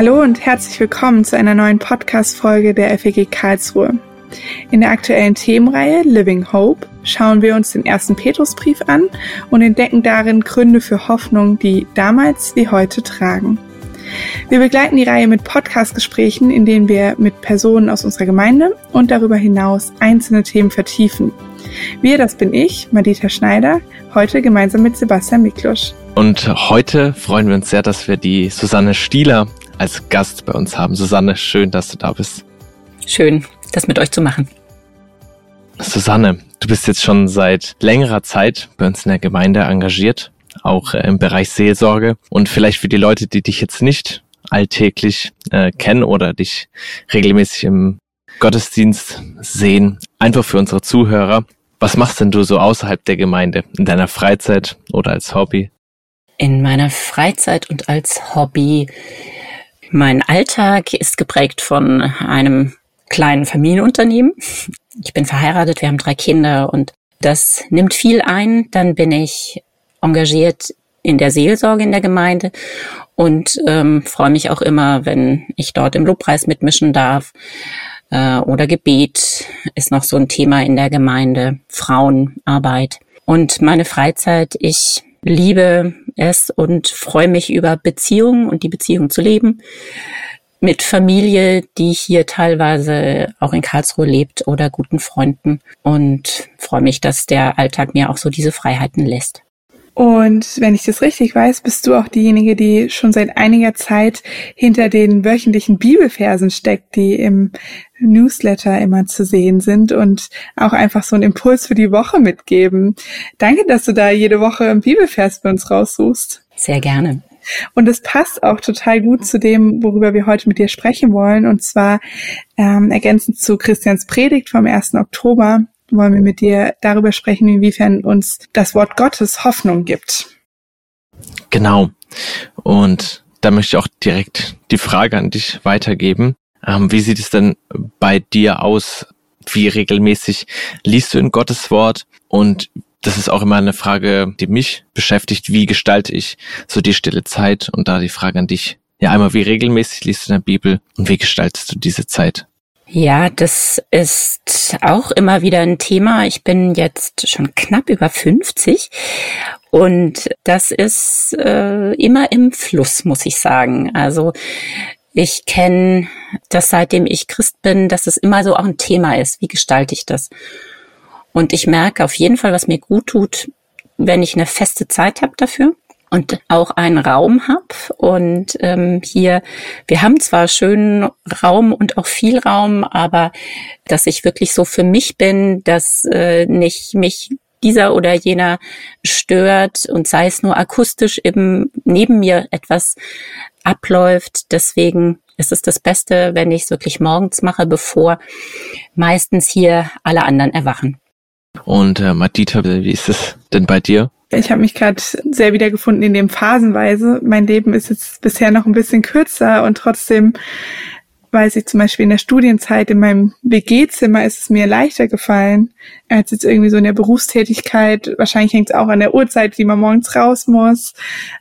Hallo und herzlich willkommen zu einer neuen Podcast-Folge der FEG Karlsruhe. In der aktuellen Themenreihe Living Hope schauen wir uns den ersten Petrusbrief an und entdecken darin Gründe für Hoffnung, die damals wie heute tragen. Wir begleiten die Reihe mit Podcast-Gesprächen, in denen wir mit Personen aus unserer Gemeinde und darüber hinaus einzelne Themen vertiefen. Wir, das bin ich, Madita Schneider, heute gemeinsam mit Sebastian Miklusch. Und heute freuen wir uns sehr, dass wir die Susanne Stieler als Gast bei uns haben. Susanne, schön, dass du da bist. Schön, das mit euch zu machen. Susanne, du bist jetzt schon seit längerer Zeit bei uns in der Gemeinde engagiert, auch äh, im Bereich Seelsorge. Und vielleicht für die Leute, die dich jetzt nicht alltäglich äh, kennen oder dich regelmäßig im Gottesdienst sehen, einfach für unsere Zuhörer. Was machst denn du so außerhalb der Gemeinde, in deiner Freizeit oder als Hobby? In meiner Freizeit und als Hobby. Mein Alltag ist geprägt von einem kleinen Familienunternehmen. Ich bin verheiratet, wir haben drei Kinder und das nimmt viel ein. Dann bin ich engagiert in der Seelsorge in der Gemeinde und ähm, freue mich auch immer, wenn ich dort im Lobpreis mitmischen darf. Äh, oder Gebet ist noch so ein Thema in der Gemeinde, Frauenarbeit. Und meine Freizeit, ich liebe es und freue mich über Beziehungen und die Beziehung zu leben mit Familie, die hier teilweise auch in Karlsruhe lebt oder guten Freunden und freue mich, dass der Alltag mir auch so diese Freiheiten lässt. Und wenn ich das richtig weiß, bist du auch diejenige, die schon seit einiger Zeit hinter den wöchentlichen Bibelversen steckt, die im Newsletter immer zu sehen sind und auch einfach so einen Impuls für die Woche mitgeben. Danke, dass du da jede Woche einen Bibelvers bei uns raussuchst. Sehr gerne. Und es passt auch total gut zu dem, worüber wir heute mit dir sprechen wollen. Und zwar ähm, ergänzend zu Christians Predigt vom 1. Oktober wollen wir mit dir darüber sprechen, inwiefern uns das Wort Gottes Hoffnung gibt. Genau. Und da möchte ich auch direkt die Frage an dich weitergeben. Ähm, wie sieht es denn bei dir aus? Wie regelmäßig liest du in Gottes Wort? Und das ist auch immer eine Frage, die mich beschäftigt. Wie gestalte ich so die stille Zeit? Und da die Frage an dich. Ja, einmal, wie regelmäßig liest du in der Bibel und wie gestaltest du diese Zeit? Ja, das ist auch immer wieder ein Thema. Ich bin jetzt schon knapp über 50 und das ist äh, immer im Fluss, muss ich sagen. Also ich kenne das seitdem ich Christ bin, dass es immer so auch ein Thema ist. Wie gestalte ich das? Und ich merke auf jeden Fall, was mir gut tut, wenn ich eine feste Zeit habe dafür und auch einen Raum habe. Und ähm, hier, wir haben zwar schönen Raum und auch viel Raum, aber dass ich wirklich so für mich bin, dass äh, nicht mich dieser oder jener stört und sei es nur akustisch eben neben mir etwas abläuft. Deswegen ist es das Beste, wenn ich es wirklich morgens mache, bevor meistens hier alle anderen erwachen. Und äh, Madita, wie ist es denn bei dir? Ich habe mich gerade sehr wiedergefunden in dem Phasenweise. Mein Leben ist jetzt bisher noch ein bisschen kürzer und trotzdem weiß ich zum Beispiel in der Studienzeit in meinem WG-Zimmer ist es mir leichter gefallen als jetzt irgendwie so in der Berufstätigkeit. Wahrscheinlich hängt es auch an der Uhrzeit, wie man morgens raus muss.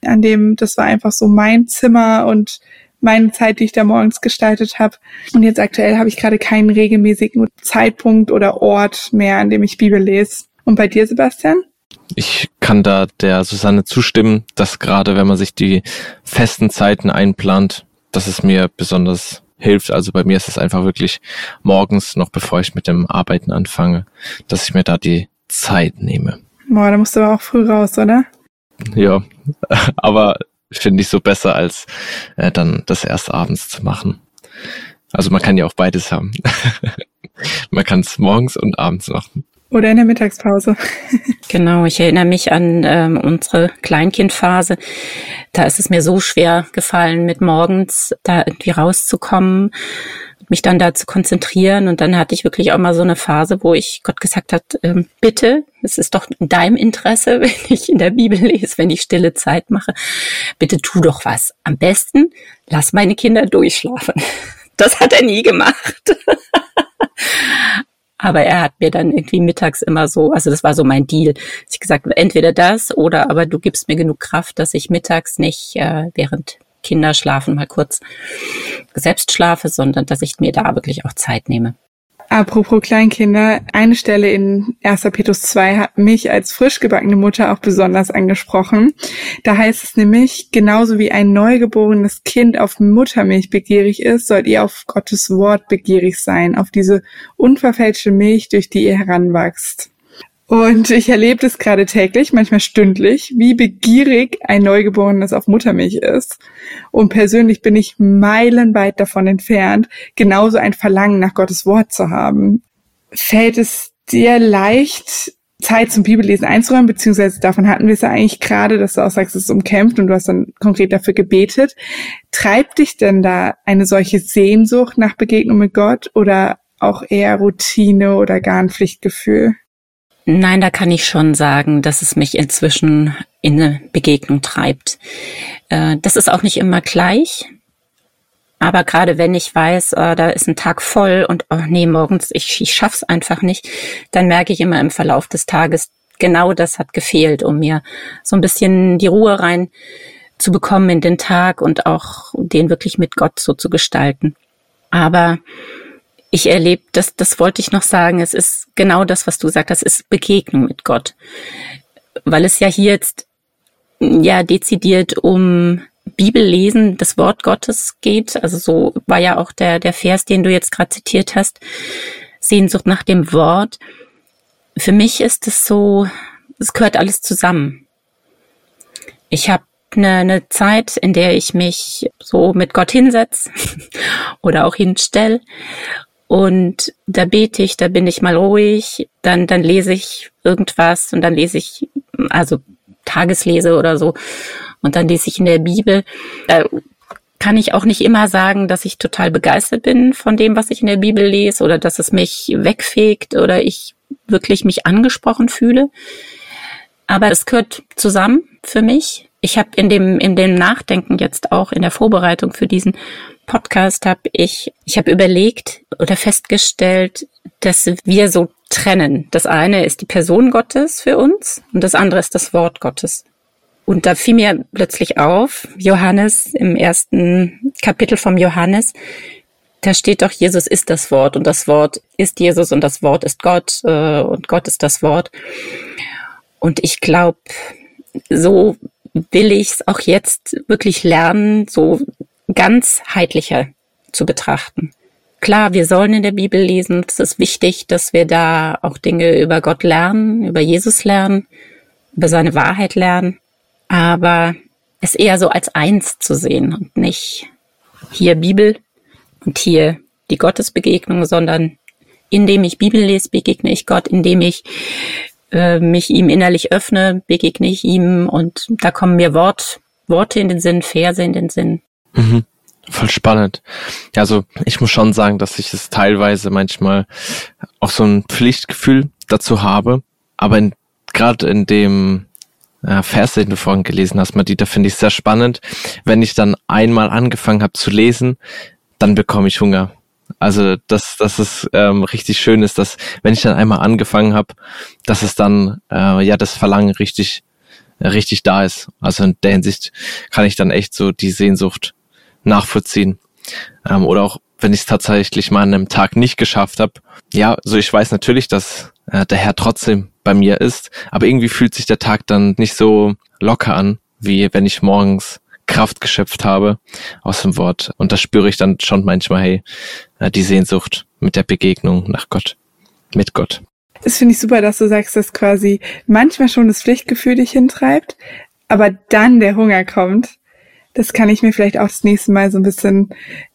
An dem, das war einfach so mein Zimmer und meine Zeit, die ich da morgens gestaltet habe. Und jetzt aktuell habe ich gerade keinen regelmäßigen Zeitpunkt oder Ort mehr, an dem ich Bibel lese. Und bei dir, Sebastian? Ich kann da der Susanne zustimmen, dass gerade wenn man sich die festen Zeiten einplant, dass es mir besonders hilft. Also bei mir ist es einfach wirklich morgens, noch bevor ich mit dem Arbeiten anfange, dass ich mir da die Zeit nehme. Boah, da musst du aber auch früh raus, oder? Ja, aber finde ich so besser, als äh, dann das erst abends zu machen. Also man kann ja auch beides haben. man kann es morgens und abends machen. Oder in der Mittagspause. genau, ich erinnere mich an ähm, unsere Kleinkindphase. Da ist es mir so schwer gefallen, mit morgens da irgendwie rauszukommen mich dann da zu konzentrieren. Und dann hatte ich wirklich auch mal so eine Phase, wo ich Gott gesagt hat, ähm, bitte, es ist doch in deinem Interesse, wenn ich in der Bibel lese, wenn ich stille Zeit mache, bitte tu doch was. Am besten lass meine Kinder durchschlafen. Das hat er nie gemacht. Aber er hat mir dann irgendwie mittags immer so, also das war so mein Deal. Ich gesagt, entweder das oder aber du gibst mir genug Kraft, dass ich mittags nicht äh, während Kinder schlafen mal kurz selbst schlafe, sondern dass ich mir da wirklich auch Zeit nehme. Apropos Kleinkinder, eine Stelle in 1. Petrus 2 hat mich als frisch gebackene Mutter auch besonders angesprochen. Da heißt es nämlich, genauso wie ein neugeborenes Kind auf Muttermilch begierig ist, sollt ihr auf Gottes Wort begierig sein, auf diese unverfälschte Milch, durch die ihr heranwachst. Und ich erlebe das gerade täglich, manchmal stündlich, wie begierig ein Neugeborenes auf Muttermilch ist. Und persönlich bin ich meilenweit davon entfernt, genauso ein Verlangen nach Gottes Wort zu haben. Fällt es dir leicht, Zeit zum Bibellesen einzuräumen, beziehungsweise davon hatten wir es ja eigentlich gerade, dass du auch sagst, es ist umkämpft und du hast dann konkret dafür gebetet. Treibt dich denn da eine solche Sehnsucht nach Begegnung mit Gott oder auch eher Routine oder gar ein Pflichtgefühl? Nein, da kann ich schon sagen, dass es mich inzwischen in eine Begegnung treibt. Äh, das ist auch nicht immer gleich. Aber gerade wenn ich weiß, äh, da ist ein Tag voll und oh nee, morgens, ich, ich schaff's einfach nicht, dann merke ich immer im Verlauf des Tages, genau das hat gefehlt, um mir so ein bisschen die Ruhe rein zu bekommen in den Tag und auch den wirklich mit Gott so zu gestalten. Aber ich erlebe, das, das wollte ich noch sagen, es ist genau das, was du sagst, das ist Begegnung mit Gott. Weil es ja hier jetzt ja dezidiert um Bibellesen das Wort Gottes geht. Also so war ja auch der, der Vers, den du jetzt gerade zitiert hast. Sehnsucht nach dem Wort. Für mich ist es so, es gehört alles zusammen. Ich habe eine, eine Zeit, in der ich mich so mit Gott hinsetz oder auch hinstell und da bete ich, da bin ich mal ruhig, dann, dann lese ich irgendwas und dann lese ich, also Tageslese oder so. Und dann lese ich in der Bibel. Da kann ich auch nicht immer sagen, dass ich total begeistert bin von dem, was ich in der Bibel lese oder dass es mich wegfegt oder ich wirklich mich angesprochen fühle. Aber es gehört zusammen für mich. Ich habe in dem in dem Nachdenken jetzt auch in der Vorbereitung für diesen Podcast habe ich, ich habe überlegt oder festgestellt, dass wir so trennen. Das eine ist die Person Gottes für uns und das andere ist das Wort Gottes. Und da fiel mir plötzlich auf, Johannes im ersten Kapitel vom Johannes, da steht doch, Jesus ist das Wort und das Wort ist Jesus und das Wort ist Gott äh, und Gott ist das Wort. Und ich glaube, so will ich es auch jetzt wirklich lernen, so ganzheitlicher zu betrachten. Klar, wir sollen in der Bibel lesen. Es ist wichtig, dass wir da auch Dinge über Gott lernen, über Jesus lernen, über seine Wahrheit lernen. Aber es eher so als eins zu sehen und nicht hier Bibel und hier die Gottesbegegnung, sondern indem ich Bibel lese, begegne ich Gott, indem ich äh, mich ihm innerlich öffne, begegne ich ihm und da kommen mir Wort, Worte in den Sinn, Verse in den Sinn. Mhm. Voll spannend. Ja, also ich muss schon sagen, dass ich es teilweise manchmal auch so ein Pflichtgefühl dazu habe. Aber gerade in dem äh, Vers, den du vorhin gelesen hast, Madita, finde ich sehr spannend. Wenn ich dann einmal angefangen habe zu lesen, dann bekomme ich Hunger. Also dass, dass es ähm, richtig schön ist, dass wenn ich dann einmal angefangen habe, dass es dann äh, ja das Verlangen richtig richtig da ist. Also in der Hinsicht kann ich dann echt so die Sehnsucht nachvollziehen. Ähm, oder auch wenn ich es tatsächlich mal an einem Tag nicht geschafft habe. Ja, so ich weiß natürlich, dass äh, der Herr trotzdem bei mir ist, aber irgendwie fühlt sich der Tag dann nicht so locker an, wie wenn ich morgens Kraft geschöpft habe aus dem Wort. Und da spüre ich dann schon manchmal, hey, äh, die Sehnsucht mit der Begegnung nach Gott, mit Gott. Das finde ich super, dass du sagst, dass quasi manchmal schon das Pflichtgefühl dich hintreibt, aber dann der Hunger kommt das kann ich mir vielleicht auch das nächste Mal so ein bisschen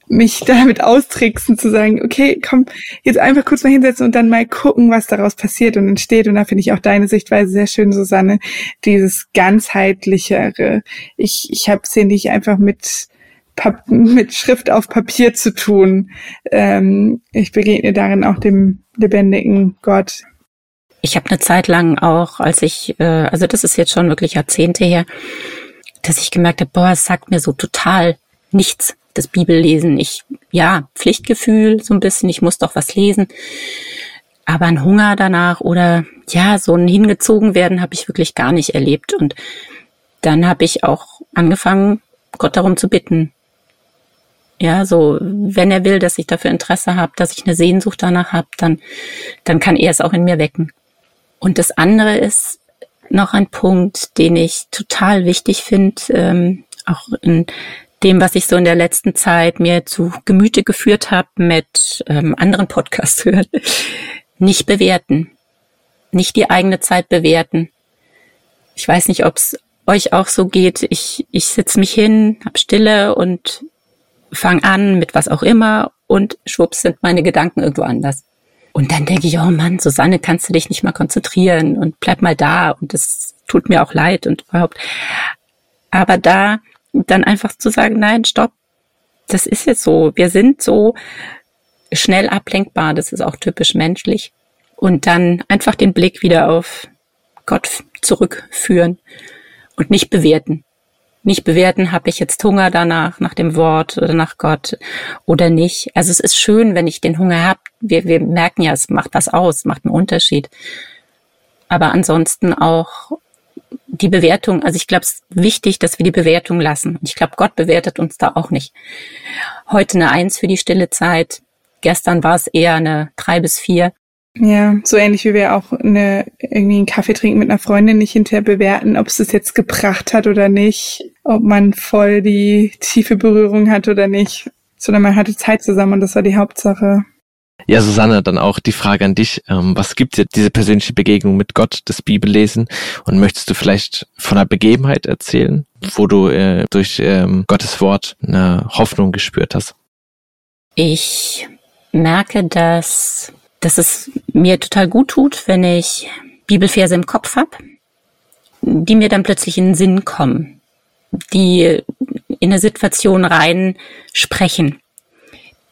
mich damit austricksen, zu sagen, okay, komm, jetzt einfach kurz mal hinsetzen und dann mal gucken, was daraus passiert und entsteht. Und da finde ich auch deine Sichtweise sehr schön, Susanne, dieses ganzheitlichere. Ich, ich habe es hier nicht einfach mit, Pap mit Schrift auf Papier zu tun. Ähm, ich begegne darin auch dem lebendigen Gott. Ich habe eine Zeit lang auch, als ich, äh, also das ist jetzt schon wirklich Jahrzehnte her, dass ich gemerkt habe, boah, es sagt mir so total nichts, das Bibellesen. Ich, ja, Pflichtgefühl so ein bisschen, ich muss doch was lesen. Aber ein Hunger danach oder ja, so ein hingezogen werden habe ich wirklich gar nicht erlebt. Und dann habe ich auch angefangen, Gott darum zu bitten. Ja, so, wenn er will, dass ich dafür Interesse habe, dass ich eine Sehnsucht danach habe, dann, dann kann er es auch in mir wecken. Und das andere ist noch ein Punkt, den ich total wichtig finde, ähm, auch in dem, was ich so in der letzten Zeit mir zu Gemüte geführt habe mit ähm, anderen Podcasts hören. Nicht bewerten. Nicht die eigene Zeit bewerten. Ich weiß nicht, ob es euch auch so geht. Ich, ich sitze mich hin, hab Stille und fang an mit was auch immer und schwupps sind meine Gedanken irgendwo anders. Und dann denke ich, oh Mann, Susanne, kannst du dich nicht mal konzentrieren und bleib mal da und das tut mir auch leid und überhaupt. Aber da dann einfach zu sagen, nein, stopp, das ist jetzt so. Wir sind so schnell ablenkbar, das ist auch typisch menschlich. Und dann einfach den Blick wieder auf Gott zurückführen und nicht bewerten. Nicht bewerten, habe ich jetzt Hunger danach, nach dem Wort oder nach Gott oder nicht. Also es ist schön, wenn ich den Hunger habe. Wir, wir merken ja, es macht was aus, macht einen Unterschied. Aber ansonsten auch die Bewertung, also ich glaube, es ist wichtig, dass wir die Bewertung lassen. Ich glaube, Gott bewertet uns da auch nicht. Heute eine Eins für die stille Zeit. Gestern war es eher eine drei bis vier. Ja, so ähnlich wie wir auch eine, irgendwie einen Kaffee trinken mit einer Freundin nicht hinterher bewerten, ob es das jetzt gebracht hat oder nicht, ob man voll die tiefe Berührung hat oder nicht, sondern man hatte Zeit zusammen und das war die Hauptsache. Ja, Susanne, dann auch die Frage an dich. Ähm, was gibt dir diese persönliche Begegnung mit Gott, das Bibellesen? Und möchtest du vielleicht von einer Begebenheit erzählen, wo du äh, durch ähm, Gottes Wort eine Hoffnung gespürt hast? Ich merke, dass, dass es mir total gut tut, wenn ich Bibelverse im Kopf habe, die mir dann plötzlich in den Sinn kommen, die in eine Situation rein sprechen.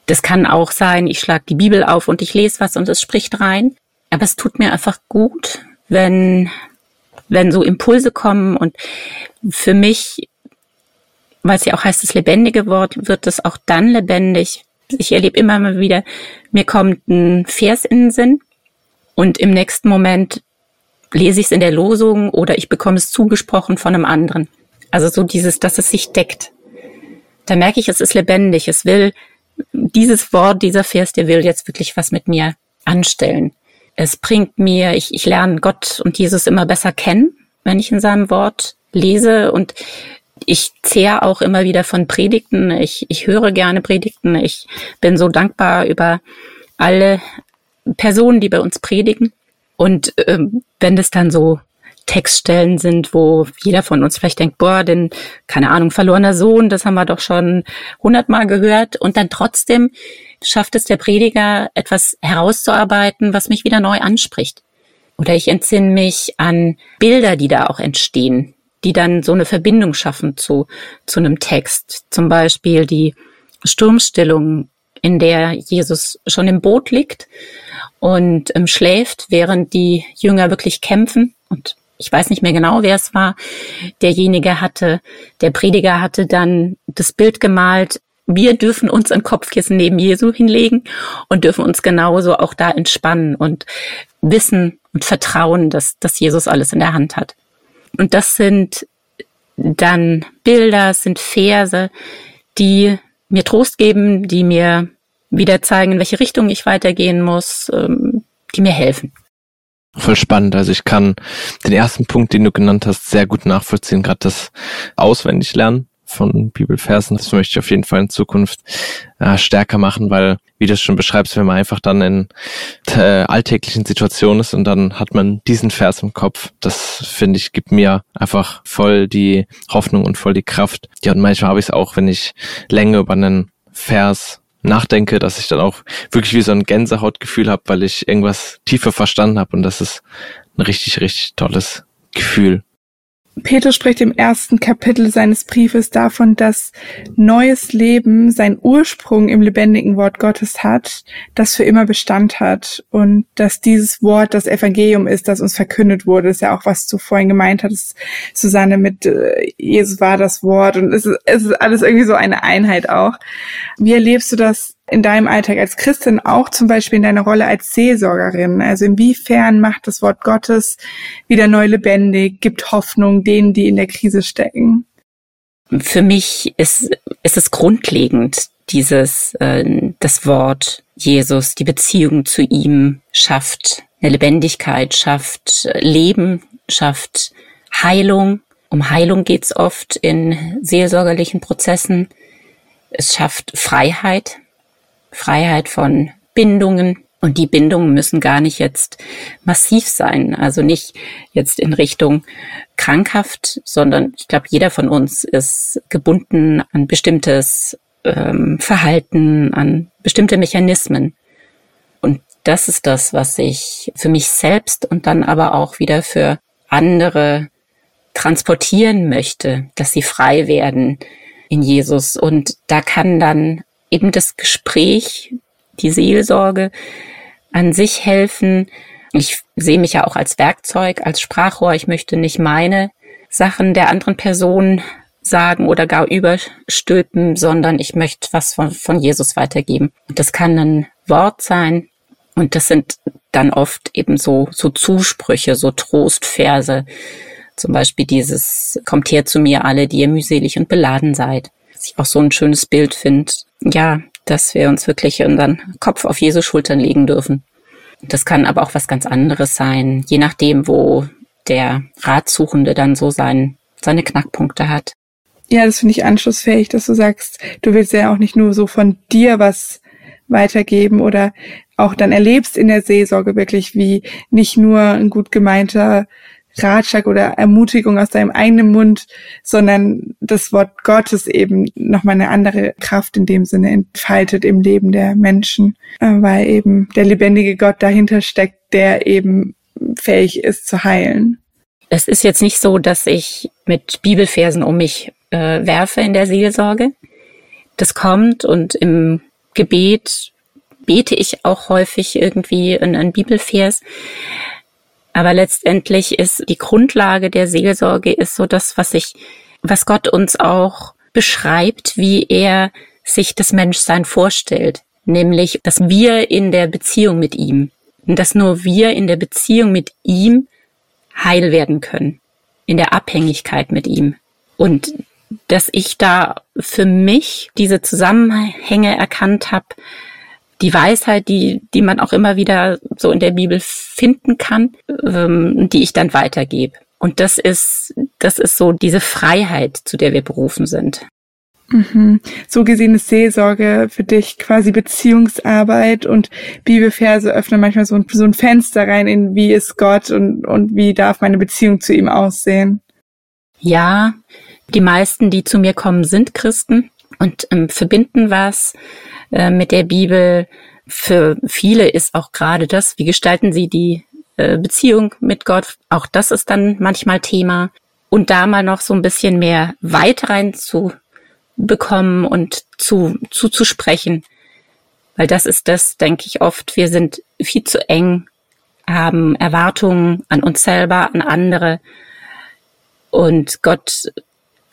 Das kann auch sein, ich schlage die Bibel auf und ich lese was und es spricht rein. Aber es tut mir einfach gut, wenn, wenn so Impulse kommen und für mich, weil es ja auch heißt, das lebendige Wort, wird es auch dann lebendig. Ich erlebe immer mal wieder, mir kommt ein Vers in den Sinn und im nächsten Moment lese ich es in der Losung oder ich bekomme es zugesprochen von einem anderen. Also so dieses, dass es sich deckt. Da merke ich, es ist lebendig, es will dieses Wort, dieser Vers, der will jetzt wirklich was mit mir anstellen. Es bringt mir, ich, ich lerne Gott und Jesus immer besser kennen, wenn ich in seinem Wort lese und ich zehre auch immer wieder von Predigten. Ich, ich höre gerne Predigten. Ich bin so dankbar über alle Personen, die bei uns predigen. Und ähm, wenn das dann so Textstellen sind, wo jeder von uns vielleicht denkt, boah, den, keine Ahnung, verlorener Sohn, das haben wir doch schon hundertmal gehört. Und dann trotzdem schafft es der Prediger, etwas herauszuarbeiten, was mich wieder neu anspricht. Oder ich entsinne mich an Bilder, die da auch entstehen, die dann so eine Verbindung schaffen zu, zu einem Text. Zum Beispiel die Sturmstellung, in der Jesus schon im Boot liegt und ähm, schläft, während die Jünger wirklich kämpfen. Und ich weiß nicht mehr genau, wer es war, derjenige hatte, der Prediger hatte dann das Bild gemalt, wir dürfen uns ein Kopfkissen neben Jesu hinlegen und dürfen uns genauso auch da entspannen und wissen und vertrauen, dass, dass Jesus alles in der Hand hat. Und das sind dann Bilder, sind Verse, die mir Trost geben, die mir wieder zeigen, in welche Richtung ich weitergehen muss, ähm, die mir helfen. Voll spannend. Also ich kann den ersten Punkt, den du genannt hast, sehr gut nachvollziehen. Gerade das Auswendiglernen von Bibelversen. Das möchte ich auf jeden Fall in Zukunft äh, stärker machen, weil, wie du es schon beschreibst, wenn man einfach dann in äh, alltäglichen Situationen ist und dann hat man diesen Vers im Kopf, das finde ich, gibt mir einfach voll die Hoffnung und voll die Kraft. Ja, und manchmal habe ich es auch, wenn ich länger über einen Vers nachdenke, dass ich dann auch wirklich wie so ein Gänsehautgefühl habe, weil ich irgendwas tiefer verstanden habe und das ist ein richtig, richtig tolles Gefühl. Petrus spricht im ersten Kapitel seines Briefes davon, dass neues Leben seinen Ursprung im lebendigen Wort Gottes hat, das für immer Bestand hat und dass dieses Wort das Evangelium ist, das uns verkündet wurde. Das ist ja auch, was du vorhin gemeint hattest, Susanne, mit äh, Jesus war das Wort und es ist, es ist alles irgendwie so eine Einheit auch. Wie erlebst du das in deinem Alltag als Christin, auch zum Beispiel in deiner Rolle als Seelsorgerin? Also inwiefern macht das Wort Gottes wieder neu lebendig, gibt Hoffnung denen, die in der Krise stecken? für mich ist, ist es grundlegend, dieses, äh, das Wort Jesus, die Beziehung zu ihm schafft eine Lebendigkeit, schafft Leben, schafft Heilung. Um Heilung geht's oft in seelsorgerlichen Prozessen. Es schafft Freiheit, Freiheit von Bindungen. Und die Bindungen müssen gar nicht jetzt massiv sein, also nicht jetzt in Richtung krankhaft, sondern ich glaube, jeder von uns ist gebunden an bestimmtes ähm, Verhalten, an bestimmte Mechanismen. Und das ist das, was ich für mich selbst und dann aber auch wieder für andere transportieren möchte, dass sie frei werden in Jesus. Und da kann dann eben das Gespräch, die Seelsorge an sich helfen. Ich sehe mich ja auch als Werkzeug, als Sprachrohr. Ich möchte nicht meine Sachen der anderen Person sagen oder gar überstülpen, sondern ich möchte was von, von Jesus weitergeben. Und das kann ein Wort sein, und das sind dann oft eben so, so Zusprüche, so Trostverse. Zum Beispiel dieses, kommt her zu mir alle, die ihr mühselig und beladen seid. Was ich auch so ein schönes Bild finde. Ja, dass wir uns wirklich unseren Kopf auf Jesu Schultern legen dürfen. Das kann aber auch was ganz anderes sein, je nachdem, wo der Ratsuchende dann so sein, seine Knackpunkte hat. Ja, das finde ich anschlussfähig, dass du sagst, du willst ja auch nicht nur so von dir was weitergeben oder auch dann erlebst in der Seelsorge wirklich, wie nicht nur ein gut gemeinter Ratschlag oder Ermutigung aus deinem eigenen Mund, sondern das Wort Gottes eben nochmal eine andere Kraft in dem Sinne entfaltet im Leben der Menschen, äh, weil eben der lebendige Gott dahinter steckt, der eben fähig ist zu heilen. Es ist jetzt nicht so, dass ich mit Bibelversen um mich äh, werfe in der Seelsorge. Das kommt und im Gebet bete ich auch häufig irgendwie in einen Bibelvers. Aber letztendlich ist die Grundlage der Seelsorge ist so das, was ich, was Gott uns auch beschreibt, wie er sich das Menschsein vorstellt. Nämlich, dass wir in der Beziehung mit ihm, dass nur wir in der Beziehung mit ihm heil werden können. In der Abhängigkeit mit ihm. Und dass ich da für mich diese Zusammenhänge erkannt habe, die Weisheit, die, die man auch immer wieder so in der Bibel finden kann, ähm, die ich dann weitergebe. Und das ist, das ist so diese Freiheit, zu der wir berufen sind. Mhm. So gesehen ist Seelsorge für dich quasi Beziehungsarbeit und Bibelverse öffnen manchmal so ein, so ein Fenster rein in wie ist Gott und, und wie darf meine Beziehung zu ihm aussehen. Ja, die meisten, die zu mir kommen, sind Christen und ähm, verbinden was äh, mit der Bibel. Für viele ist auch gerade das, wie gestalten sie die äh, Beziehung mit Gott. Auch das ist dann manchmal Thema. Und da mal noch so ein bisschen mehr Weit rein zu bekommen und zu, zuzusprechen. Weil das ist das, denke ich oft. Wir sind viel zu eng, haben Erwartungen an uns selber, an andere. Und Gott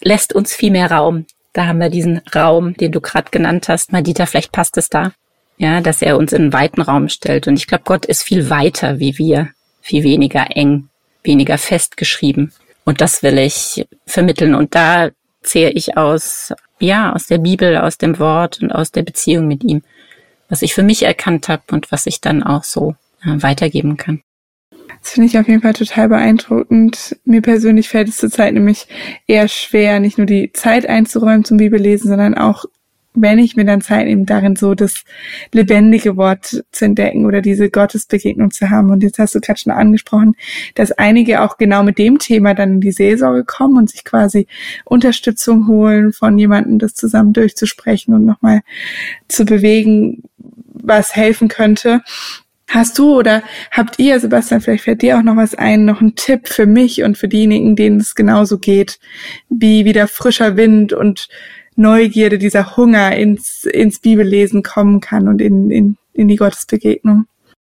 lässt uns viel mehr Raum. Da haben wir diesen Raum, den du gerade genannt hast. Madita, vielleicht passt es da. Ja, dass er uns in einen weiten Raum stellt. Und ich glaube, Gott ist viel weiter wie wir, viel weniger eng, weniger festgeschrieben. Und das will ich vermitteln. Und da zähre ich aus, ja, aus der Bibel, aus dem Wort und aus der Beziehung mit ihm, was ich für mich erkannt habe und was ich dann auch so äh, weitergeben kann. Das finde ich auf jeden Fall total beeindruckend. Mir persönlich fällt es zurzeit nämlich eher schwer, nicht nur die Zeit einzuräumen zum Bibellesen, sondern auch, wenn ich mir dann Zeit nehme, darin so das lebendige Wort zu entdecken oder diese Gottesbegegnung zu haben. Und jetzt hast du gerade schon angesprochen, dass einige auch genau mit dem Thema dann in die Seelsorge kommen und sich quasi Unterstützung holen von jemandem, das zusammen durchzusprechen und nochmal zu bewegen, was helfen könnte. Hast du oder habt ihr, Sebastian, vielleicht fällt dir auch noch was ein, noch ein Tipp für mich und für diejenigen, denen es genauso geht, wie wieder frischer Wind und Neugierde, dieser Hunger ins, ins Bibellesen kommen kann und in, in, in die Gottesbegegnung?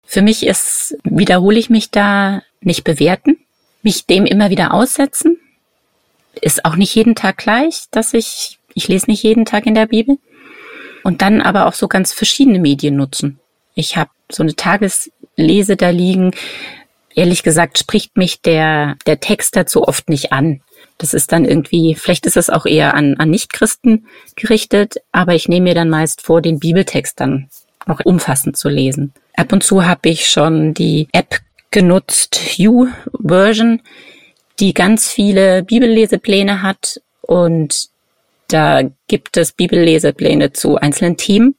Für mich ist, wiederhole ich mich da, nicht bewerten, mich dem immer wieder aussetzen. Ist auch nicht jeden Tag gleich, dass ich, ich lese nicht jeden Tag in der Bibel. Und dann aber auch so ganz verschiedene Medien nutzen. Ich habe so eine Tageslese da liegen. Ehrlich gesagt spricht mich der, der Text dazu oft nicht an. Das ist dann irgendwie, vielleicht ist es auch eher an, an Nichtchristen gerichtet, aber ich nehme mir dann meist vor, den Bibeltext dann auch umfassend zu lesen. Ab und zu habe ich schon die App genutzt, U-Version, die ganz viele Bibellesepläne hat und da gibt es Bibellesepläne zu einzelnen Themen,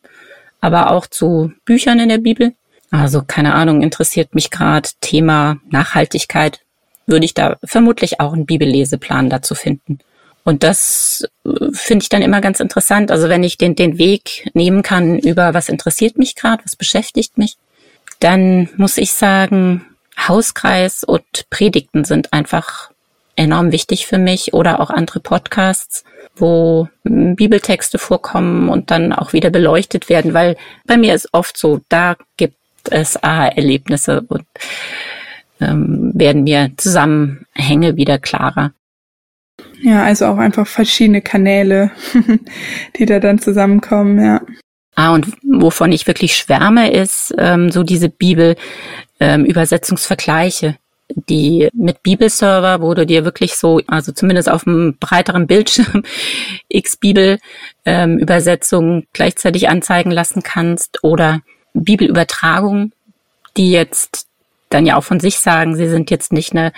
aber auch zu Büchern in der Bibel. Also keine Ahnung, interessiert mich gerade Thema Nachhaltigkeit, würde ich da vermutlich auch einen Bibelleseplan dazu finden. Und das äh, finde ich dann immer ganz interessant. Also wenn ich den, den Weg nehmen kann über was interessiert mich gerade, was beschäftigt mich, dann muss ich sagen, Hauskreis und Predigten sind einfach enorm wichtig für mich oder auch andere Podcasts, wo Bibeltexte vorkommen und dann auch wieder beleuchtet werden, weil bei mir ist oft so, da gibt es Aha-Erlebnisse und ähm, werden mir Zusammenhänge wieder klarer. Ja, also auch einfach verschiedene Kanäle, die da dann zusammenkommen, ja. Ah, und wovon ich wirklich schwärme, ist ähm, so diese Bibel-Übersetzungsvergleiche. Ähm, die mit Bibelserver, wo du dir wirklich so, also zumindest auf einem breiteren Bildschirm, X-Bibel-Übersetzungen ähm, gleichzeitig anzeigen lassen kannst oder Bibelübertragungen, die jetzt dann ja auch von sich sagen, sie sind jetzt nicht eine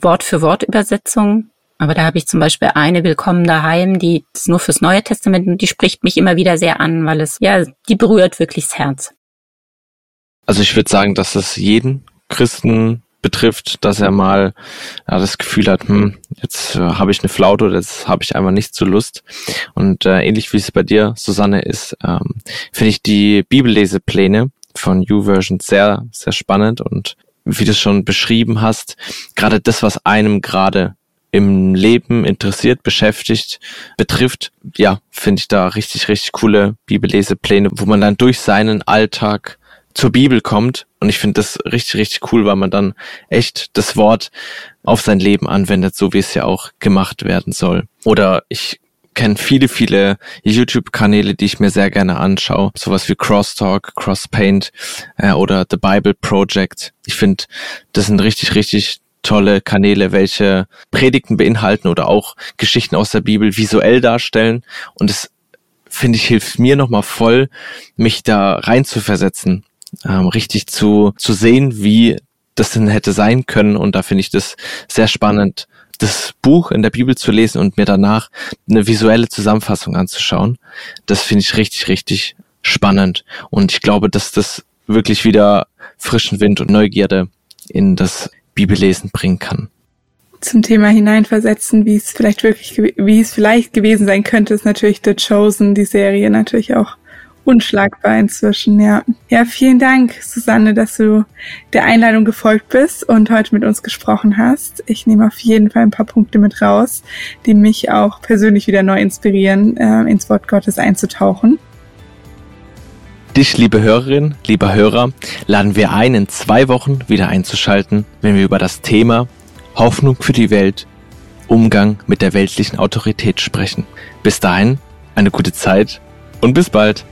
Wort-für-Wort-Übersetzung, aber da habe ich zum Beispiel eine Willkommen daheim, die ist nur fürs Neue Testament und die spricht mich immer wieder sehr an, weil es, ja, die berührt wirklich das Herz. Also ich würde sagen, dass es jeden Christen betrifft, dass er mal ja, das Gefühl hat, hm, jetzt äh, habe ich eine Flaute oder jetzt habe ich einfach nicht so Lust. Und äh, ähnlich wie es bei dir, Susanne, ist, ähm, finde ich die Bibellesepläne von YouVersion sehr, sehr spannend und wie du es schon beschrieben hast, gerade das, was einem gerade im Leben interessiert, beschäftigt, betrifft, ja, finde ich da richtig, richtig coole Bibellesepläne, wo man dann durch seinen Alltag zur Bibel kommt. Und ich finde das richtig, richtig cool, weil man dann echt das Wort auf sein Leben anwendet, so wie es ja auch gemacht werden soll. Oder ich kenne viele, viele YouTube-Kanäle, die ich mir sehr gerne anschaue. Sowas wie Crosstalk, Crosspaint äh, oder The Bible Project. Ich finde, das sind richtig, richtig tolle Kanäle, welche Predigten beinhalten oder auch Geschichten aus der Bibel visuell darstellen. Und es, finde ich, hilft mir nochmal voll, mich da rein zu versetzen, ähm, richtig zu, zu sehen, wie das denn hätte sein können. Und da finde ich das sehr spannend, das Buch in der Bibel zu lesen und mir danach eine visuelle Zusammenfassung anzuschauen. Das finde ich richtig, richtig spannend. Und ich glaube, dass das wirklich wieder frischen Wind und Neugierde in das Bibellesen bringen kann. Zum Thema hineinversetzen, wie es vielleicht wirklich, wie es vielleicht gewesen sein könnte, ist natürlich The Chosen, die Serie natürlich auch unschlagbar inzwischen, ja. Ja, vielen Dank, Susanne, dass du der Einladung gefolgt bist und heute mit uns gesprochen hast. Ich nehme auf jeden Fall ein paar Punkte mit raus, die mich auch persönlich wieder neu inspirieren, äh, ins Wort Gottes einzutauchen. Dich, liebe Hörerin, lieber Hörer, laden wir ein, in zwei Wochen wieder einzuschalten, wenn wir über das Thema Hoffnung für die Welt, Umgang mit der weltlichen Autorität sprechen. Bis dahin, eine gute Zeit und bis bald.